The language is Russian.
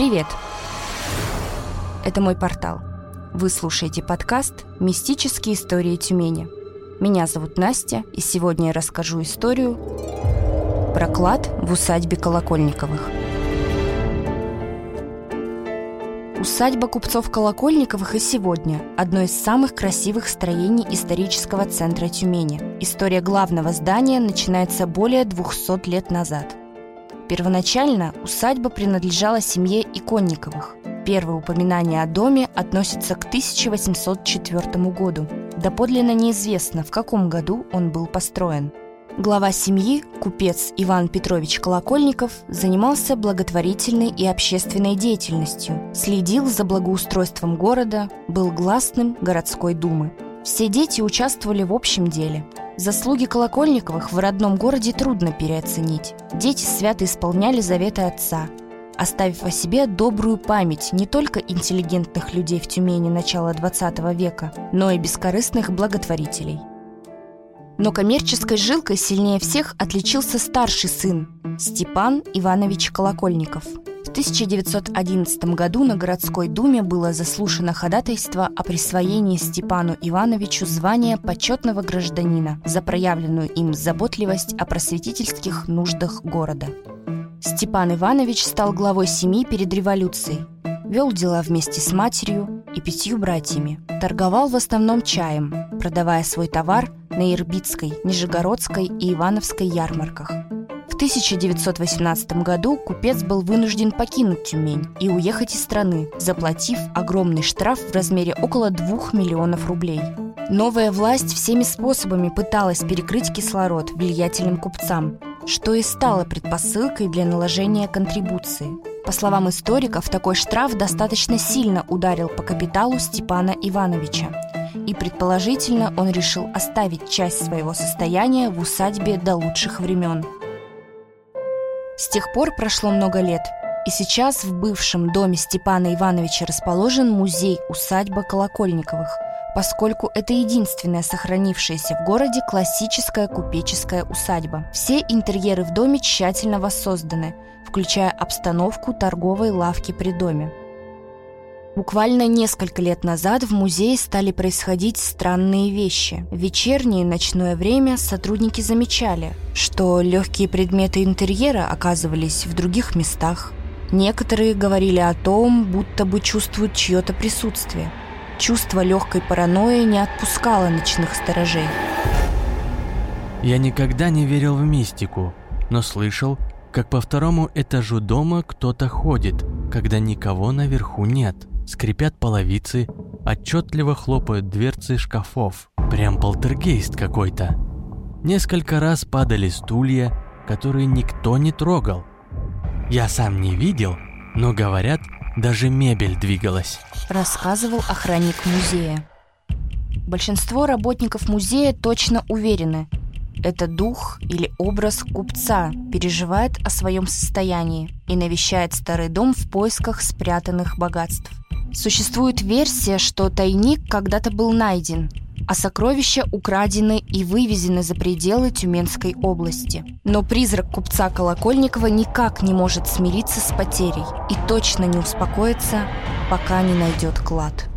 Привет! Это мой портал. Вы слушаете подкаст «Мистические истории Тюмени». Меня зовут Настя, и сегодня я расскажу историю про клад в усадьбе Колокольниковых. Усадьба купцов Колокольниковых и сегодня – одно из самых красивых строений исторического центра Тюмени. История главного здания начинается более 200 лет назад. Первоначально усадьба принадлежала семье Иконниковых. Первое упоминание о доме относится к 1804 году. Доподлинно неизвестно, в каком году он был построен. Глава семьи, купец Иван Петрович Колокольников, занимался благотворительной и общественной деятельностью, следил за благоустройством города, был гласным городской думы. Все дети участвовали в общем деле – Заслуги Колокольниковых в родном городе трудно переоценить. Дети свято исполняли заветы отца, оставив о себе добрую память не только интеллигентных людей в Тюмени начала XX века, но и бескорыстных благотворителей. Но коммерческой жилкой сильнее всех отличился старший сын Степан Иванович Колокольников – в 1911 году на городской думе было заслушано ходатайство о присвоении Степану Ивановичу звания почетного гражданина за проявленную им заботливость о просветительских нуждах города. Степан Иванович стал главой семьи перед революцией, вел дела вместе с матерью и пятью братьями, торговал в основном чаем, продавая свой товар на Ирбитской, Нижегородской и Ивановской ярмарках – 1918 году купец был вынужден покинуть Тюмень и уехать из страны, заплатив огромный штраф в размере около 2 миллионов рублей. Новая власть всеми способами пыталась перекрыть кислород влиятельным купцам, что и стало предпосылкой для наложения контрибуции. По словам историков, такой штраф достаточно сильно ударил по капиталу Степана Ивановича, и предположительно он решил оставить часть своего состояния в усадьбе до лучших времен – с тех пор прошло много лет, и сейчас в бывшем доме Степана Ивановича расположен музей-усадьба Колокольниковых, поскольку это единственная сохранившаяся в городе классическая купеческая усадьба. Все интерьеры в доме тщательно воссозданы, включая обстановку торговой лавки при доме. Буквально несколько лет назад в музее стали происходить странные вещи. В вечернее и ночное время сотрудники замечали, что легкие предметы интерьера оказывались в других местах. Некоторые говорили о том, будто бы чувствуют чье-то присутствие. Чувство легкой паранойи не отпускало ночных сторожей. Я никогда не верил в мистику, но слышал, как по второму этажу дома кто-то ходит, когда никого наверху нет – скрипят половицы, отчетливо хлопают дверцы шкафов. Прям полтергейст какой-то. Несколько раз падали стулья, которые никто не трогал. Я сам не видел, но говорят, даже мебель двигалась. Рассказывал охранник музея. Большинство работников музея точно уверены, это дух или образ купца переживает о своем состоянии и навещает старый дом в поисках спрятанных богатств. Существует версия, что тайник когда-то был найден, а сокровища украдены и вывезены за пределы Тюменской области. Но призрак купца Колокольникова никак не может смириться с потерей и точно не успокоится, пока не найдет клад.